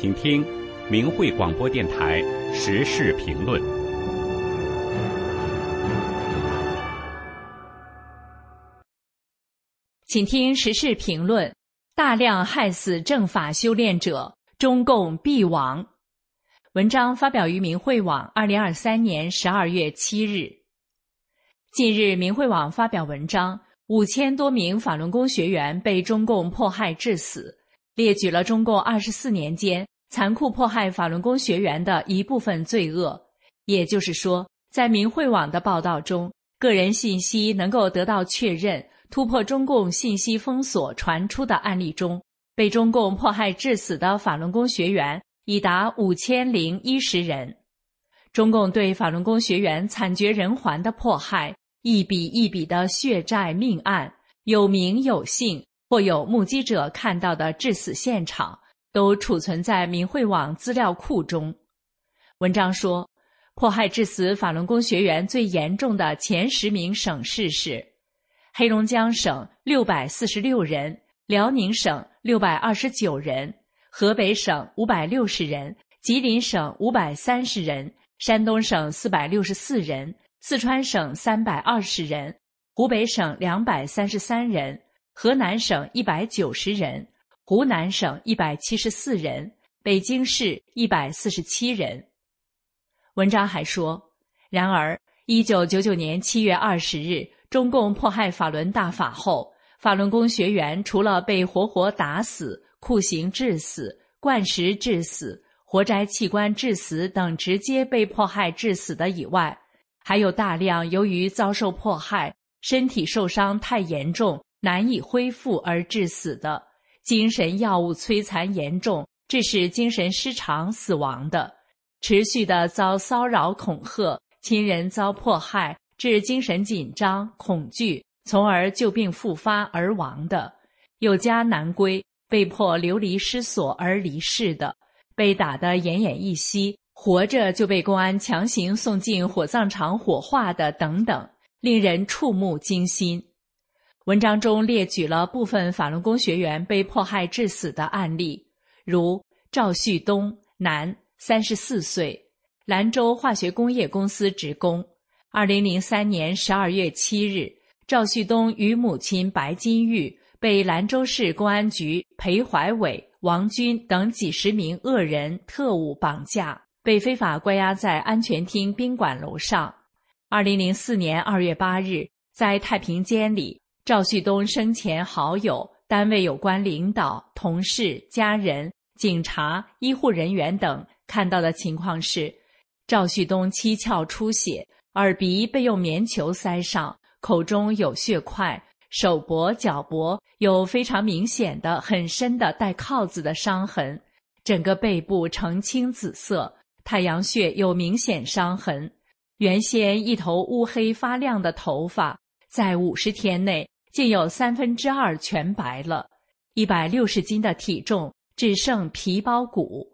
请听明慧广播电台时事评论。请听时事评论：大量害死正法修炼者，中共必亡。文章发表于明慧网，二零二三年十二月七日。近日，明慧网发表文章，五千多名法轮功学员被中共迫害致死。列举了中共二十四年间残酷迫害法轮功学员的一部分罪恶。也就是说，在明慧网的报道中，个人信息能够得到确认、突破中共信息封锁传出的案例中，被中共迫害致死的法轮功学员已达五千零一十人。中共对法轮功学员惨绝人寰的迫害，一笔一笔的血债命案，有名有姓。或有目击者看到的致死现场，都储存在明慧网资料库中。文章说，迫害致死法轮功学员最严重的前十名省市是：黑龙江省六百四十六人，辽宁省六百二十九人，河北省五百六十人，吉林省五百三十人，山东省四百六十四人，四川省三百二十人，湖北省两百三十三人。河南省一百九十人，湖南省一百七十四人，北京市一百四十七人。文章还说，然而，一九九九年七月二十日，中共迫害法轮大法后，法轮功学员除了被活活打死、酷刑致死、灌食致死、活摘器官致死等直接被迫害致死的以外，还有大量由于遭受迫害，身体受伤太严重。难以恢复而致死的，精神药物摧残严重，致使精神失常死亡的，持续的遭骚扰恐吓，亲人遭迫害致精神紧张恐惧，从而旧病复发而亡的，有家难归，被迫流离失所而离世的，被打得奄奄一息，活着就被公安强行送进火葬场火化的等等，令人触目惊心。文章中列举了部分法轮功学员被迫害致死的案例，如赵旭东，男，三十四岁，兰州化学工业公司职工。二零零三年十二月七日，赵旭东与母亲白金玉被兰州市公安局裴怀伟、王军等几十名恶人特务绑架，被非法关押在安全厅宾馆楼上。二零零四年二月八日，在太平间里。赵旭东生前好友、单位有关领导、同事、家人、警察、医护人员等看到的情况是：赵旭东七窍出血，耳鼻被用棉球塞上，口中有血块，手脖、脚脖有非常明显的、很深的带铐子的伤痕，整个背部呈青紫色，太阳穴有明显伤痕，原先一头乌黑发亮的头发，在五十天内。竟有三分之二全白了，一百六十斤的体重只剩皮包骨。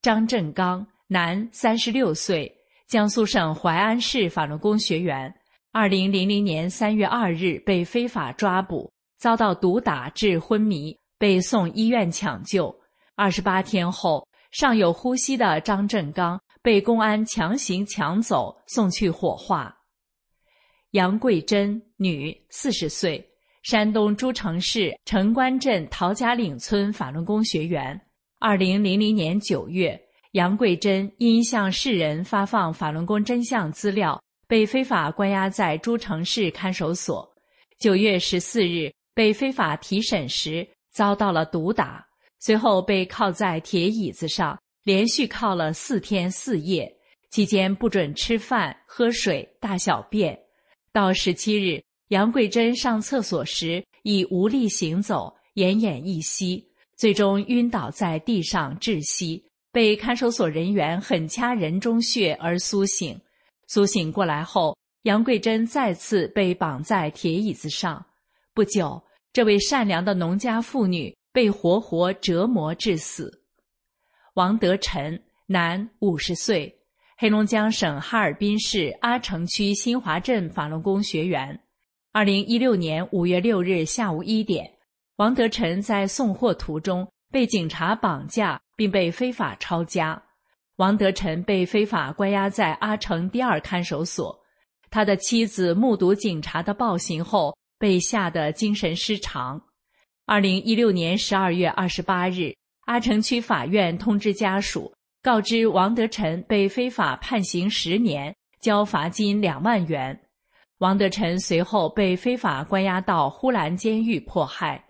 张振刚，男，三十六岁，江苏省淮安市法轮功学员。二零零零年三月二日被非法抓捕，遭到毒打致昏迷，被送医院抢救。二十八天后，尚有呼吸的张振刚被公安强行抢走，送去火化。杨桂珍，女，四十岁，山东诸城市城关镇陶家岭村法轮功学员。二零零零年九月，杨桂珍因向世人发放法轮功真相资料，被非法关押在诸城市看守所。九月十四日，被非法提审时遭到了毒打，随后被铐在铁椅子上，连续铐了四天四夜，期间不准吃饭、喝水、大小便。到十七日，杨桂珍上厕所时已无力行走，奄奄一息，最终晕倒在地上窒息，被看守所人员狠掐人中穴而苏醒。苏醒过来后，杨桂珍再次被绑在铁椅子上。不久，这位善良的农家妇女被活活折磨致死。王德臣，男，五十岁。黑龙江省哈尔滨市阿城区新华镇法轮功学员，二零一六年五月六日下午一点，王德臣在送货途中被警察绑架，并。被非法抄家。王德臣被非法关押在阿城第二看守所，他的妻子目睹警察的暴行后，被吓得精神失常。二零一六年十二月二十八日，阿城区法院通知家属，告知王德臣被非法判刑十年，交罚金两万元。王德臣随后被非法关押到呼兰监狱迫害，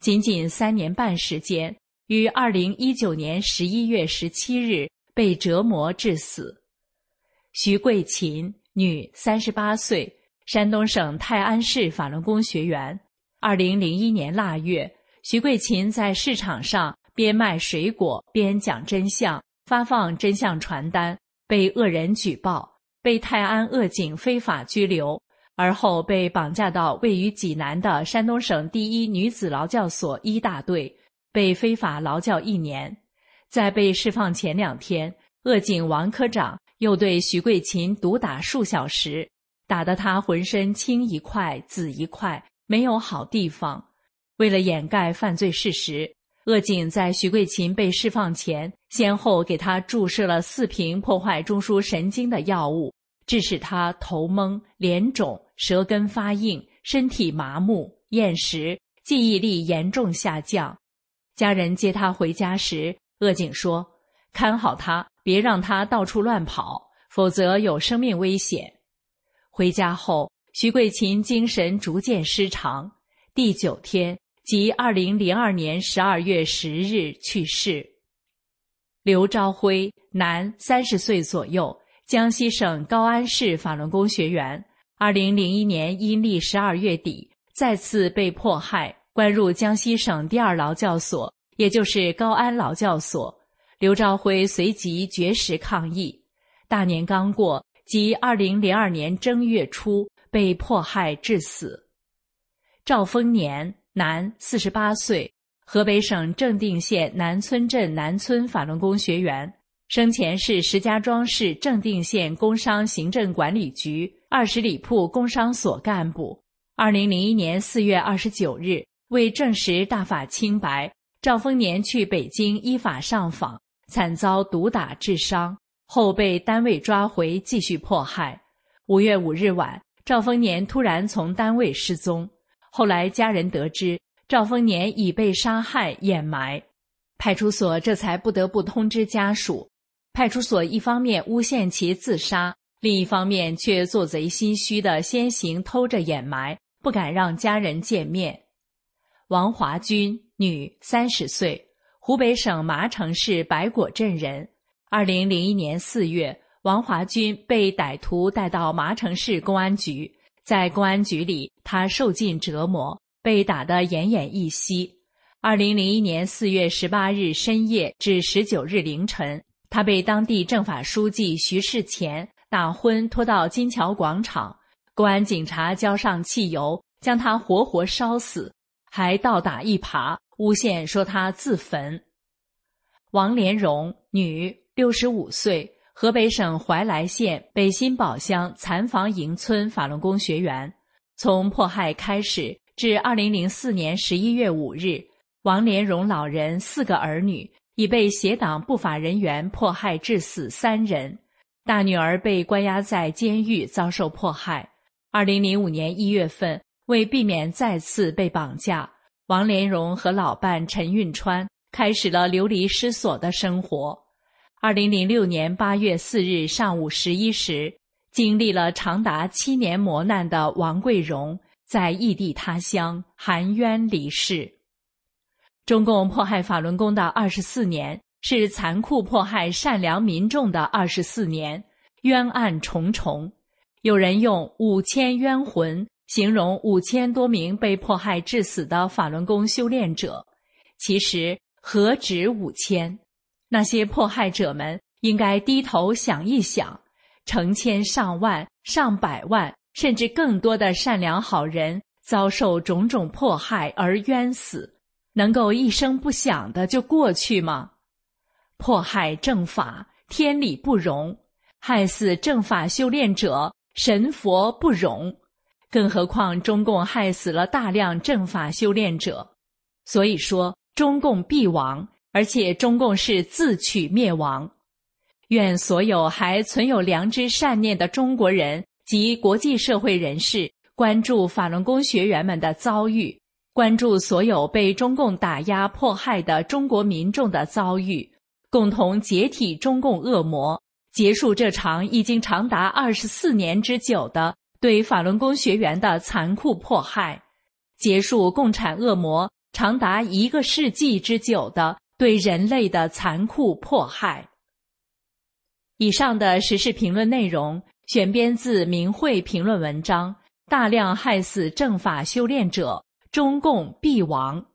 仅仅三年半时间，于二零一九年十一月十七日被折磨致死。徐桂琴，女，三十八岁，山东省泰安市法轮功学员。二零零一年腊月，徐桂琴在市场上边卖水果边讲真相，发放真相传单，被恶人举报，被泰安恶警非法拘留。而后被绑架到位于济南的山东省第一女子劳教所一大队，被非法劳教一年。在被释放前两天，恶警王科长又对徐桂琴毒打数小时，打得她浑身青一块紫一块，没有好地方。为了掩盖犯罪事实，恶警在徐桂琴被释放前，先后给她注射了四瓶破坏中枢神经的药物。致使他头蒙、脸肿、舌根发硬、身体麻木、厌食、记忆力严重下降。家人接他回家时，恶警说：“看好他，别让他到处乱跑，否则有生命危险。”回家后，徐桂琴精神逐渐失常。第九天，即二零零二年十二月十日去世。刘朝辉，男，三十岁左右。江西省高安市法轮功学员，二零零一年阴历十二月底再次被迫害，关入江西省第二劳教所，也就是高安劳教所。刘朝辉随即绝食抗议。大年刚过，即二零零二年正月初被迫害致死。赵丰年，男，四十八岁，河北省正定县南村镇南村法轮功学员。生前是石家庄市正定县工商行政管理局二十里铺工商所干部。二零零一年四月二十九日，为证实大法清白，赵丰年去北京依法上访，惨遭毒打致伤，后被单位抓回继续迫害。五月五日晚，赵丰年突然从单位失踪，后来家人得知赵丰年已被杀害掩埋，派出所这才不得不通知家属。派出所一方面诬陷其自杀，另一方面却做贼心虚的先行偷着掩埋，不敢让家人见面。王华军，女，三十岁，湖北省麻城市白果镇人。二零零一年四月，王华军被歹徒带到麻城市公安局，在公安局里，他受尽折磨，被打得奄奄一息。二零零一年四月十八日深夜至十九日凌晨。他被当地政法书记徐世前打昏，拖到金桥广场。公安警察浇上汽油，将他活活烧死，还倒打一耙，诬陷说他自焚。王连荣，女，六十五岁，河北省怀来县北新堡乡残房营村法轮功学员。从迫害开始至二零零四年十一月五日，王连荣老人四个儿女。已被协党不法人员迫害致死三人，大女儿被关押在监狱遭受迫害。二零零五年一月份，为避免再次被绑架，王连荣和老伴陈运川开始了流离失所的生活。二零零六年八月四日上午十一时，经历了长达七年磨难的王桂荣在异地他乡含冤离世。中共迫害法轮功的二十四年，是残酷迫害善良民众的二十四年，冤案重重。有人用“五千冤魂”形容五千多名被迫害致死的法轮功修炼者，其实何止五千？那些迫害者们应该低头想一想，成千上万、上百万，甚至更多的善良好人遭受种种迫害而冤死。能够一声不响的就过去吗？迫害正法，天理不容；害死正法修炼者，神佛不容。更何况中共害死了大量正法修炼者，所以说中共必亡，而且中共是自取灭亡。愿所有还存有良知善念的中国人及国际社会人士关注法轮功学员们的遭遇，关注所有被中共打压迫害的中国民众的遭遇，共同解体中共恶魔，结束这场已经长达二十四年之久的对法轮功学员的残酷迫害，结束共产恶魔长达一个世纪之久的对人类的残酷迫害。以上的时事评论内容选编自明慧评论文章，大量害死政法修炼者，中共必亡。